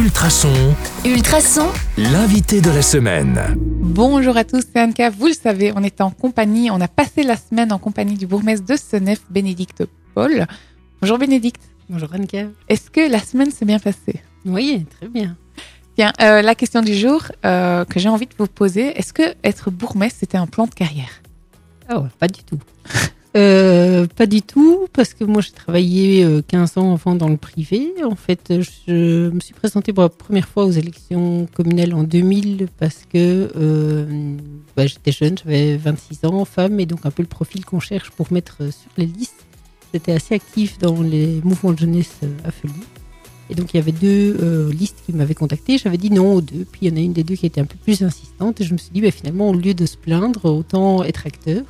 Ultrason, Ultrason, l'invité de la semaine. Bonjour à tous, c'est Anka. Vous le savez, on est en compagnie, on a passé la semaine en compagnie du bourgmestre de Senef, Bénédicte Paul. Bonjour Bénédicte. Bonjour Anka. Est-ce que la semaine s'est bien passée? Oui, très bien. Bien, euh, la question du jour euh, que j'ai envie de vous poser, est-ce que être bourgmestre, c'était un plan de carrière? Ah ouais, pas du tout. Euh, pas du tout, parce que moi j'ai travaillé euh, 15 ans avant dans le privé. En fait, je me suis présentée pour la première fois aux élections communales en 2000 parce que euh, bah, j'étais jeune, j'avais 26 ans, femme, et donc un peu le profil qu'on cherche pour mettre euh, sur les listes. J'étais assez actif dans les mouvements de jeunesse euh, à. Et donc il y avait deux euh, listes qui m'avaient contacté. J'avais dit non aux deux. Puis il y en a une des deux qui était un peu plus insistante. Et je me suis dit, bah, finalement, au lieu de se plaindre, autant être acteur.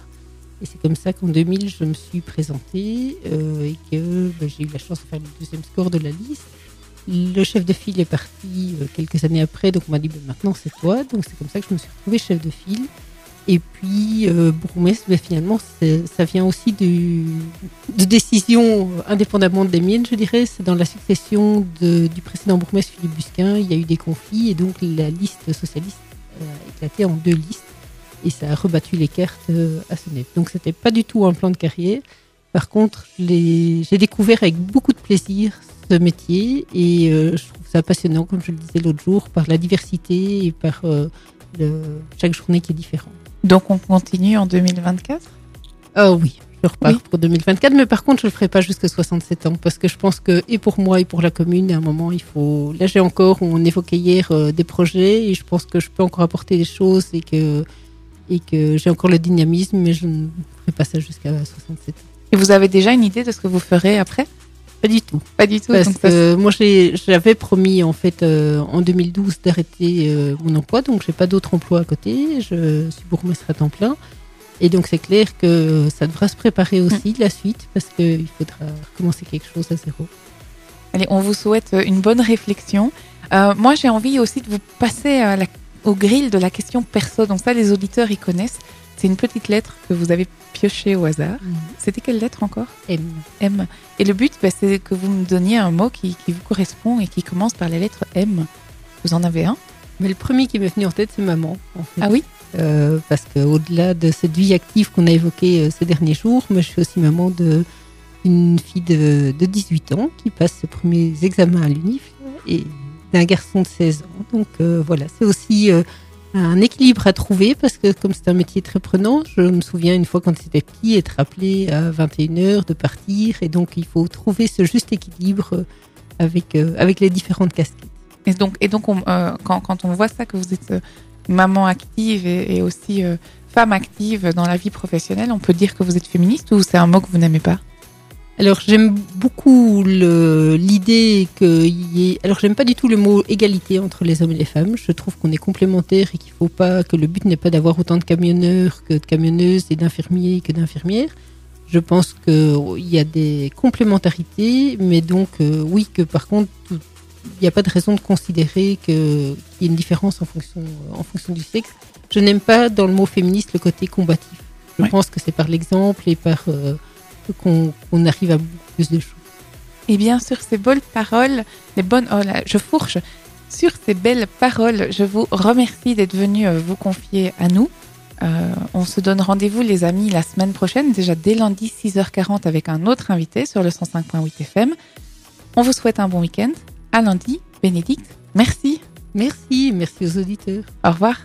Et c'est comme ça qu'en 2000, je me suis présentée euh, et que bah, j'ai eu la chance de faire le deuxième score de la liste. Le chef de file est parti euh, quelques années après, donc on m'a dit bah, maintenant c'est toi. Donc c'est comme ça que je me suis retrouvée chef de file. Et puis euh, bah, finalement, ça vient aussi de décisions indépendamment des miennes, je dirais. C'est dans la succession du précédent bourgmestre Philippe Busquin, il y a eu des conflits et donc la liste socialiste a éclaté en deux listes et ça a rebattu les cartes euh, à Senef. Donc c'était pas du tout un plan de carrière. Par contre, j'ai découvert avec beaucoup de plaisir ce métier et euh, je trouve ça passionnant, comme je le disais l'autre jour, par la diversité et par euh, le- chaque journée qui est différente. Donc on continue en 2024 Ah oui, je repars Oui. pour 2024, mais par contre, je le ferai pas jusqu'à 67 ans parce que je pense que et pour moi et pour la commune, à un moment, il faut. Là, j'ai encore, on évoquait hier euh, des projets et je pense que je peux encore apporter des choses et que et que j'ai encore le dynamisme, mais je ne ferai pas ça jusqu'à 67 ans. Et vous avez déjà une idée de ce que vous ferez après? Pas du tout. Pas du tout. Parce donc ça, que moi, j'avais promis en fait euh, en 2012 d'arrêter euh, mon emploi, donc j'ai pas d'autre emploi à côté. Je suis bourgmestre à temps plein, et donc c'est clair que ça devra se préparer aussi la suite parce qu'il faudra recommencer quelque chose à zéro. Allez, on vous souhaite une bonne réflexion. Euh, moi, j'ai envie aussi de vous passer à la- au grill de la question perso. Donc ça, les auditeurs, ils connaissent. C'est une petite lettre que vous avez piochée au hasard. C'était quelle lettre encore M. M. Et le but, bah, c'est que vous me donniez un mot qui, qui vous correspond et qui commence par la lettre M. Vous en avez un Mais le premier qui m'est venu en tête, c'est maman. En fait. Ah oui Euh, parce qu'au-delà de cette vie active qu'on a évoquée euh, ces derniers jours, moi, je suis aussi maman de d'une fille de, de 18 ans qui passe ses premiers examens à l'UNIF et d'un garçon de 16 ans. Donc euh, voilà, c'est aussi euh, un équilibre à trouver parce que comme c'est un métier très prenant, je me souviens une fois quand c'était petit être appelé à 21h de partir et donc il faut trouver ce juste équilibre avec, euh, avec les différentes casquettes. Et donc, et donc on- quand, quand on voit ça, que vous êtes maman active et, aussi femme active dans la vie professionnelle, on peut dire que vous êtes féministe ou c'est un mot que vous n'aimez pas? Alors j'aime beaucoup l'idée qu'il y ait. Alors j'aime pas du tout le mot égalité entre les hommes et les femmes. Je trouve qu'on est complémentaires et qu'il faut pas que le but n'est pas d'avoir autant de camionneurs que de camionneuses et d'infirmiers que d'infirmières. Je pense qu'il y a des complémentarités, mais donc euh, oui que par contre il n'y a pas de raison de considérer qu'il y ait une différence en fonction, en fonction du sexe. Je n'aime pas dans le mot féministe le côté combatif. Je Ouais. pense que c'est par l'exemple et par euh, qu'on arrive à beaucoup plus de choses. Et bien sur ces belles paroles, les bonnes, oh là, je fourche. Sur ces belles paroles, je vous remercie d'être venu euh, vous confier à nous. Euh, on se donne rendez-vous, les amis, la semaine prochaine, déjà dès lundi 6h40 avec un autre invité sur le 105.8 FM. On vous souhaite un bon week-end. À lundi, Bénédicte. Merci. Merci, merci aux auditeurs. Au revoir.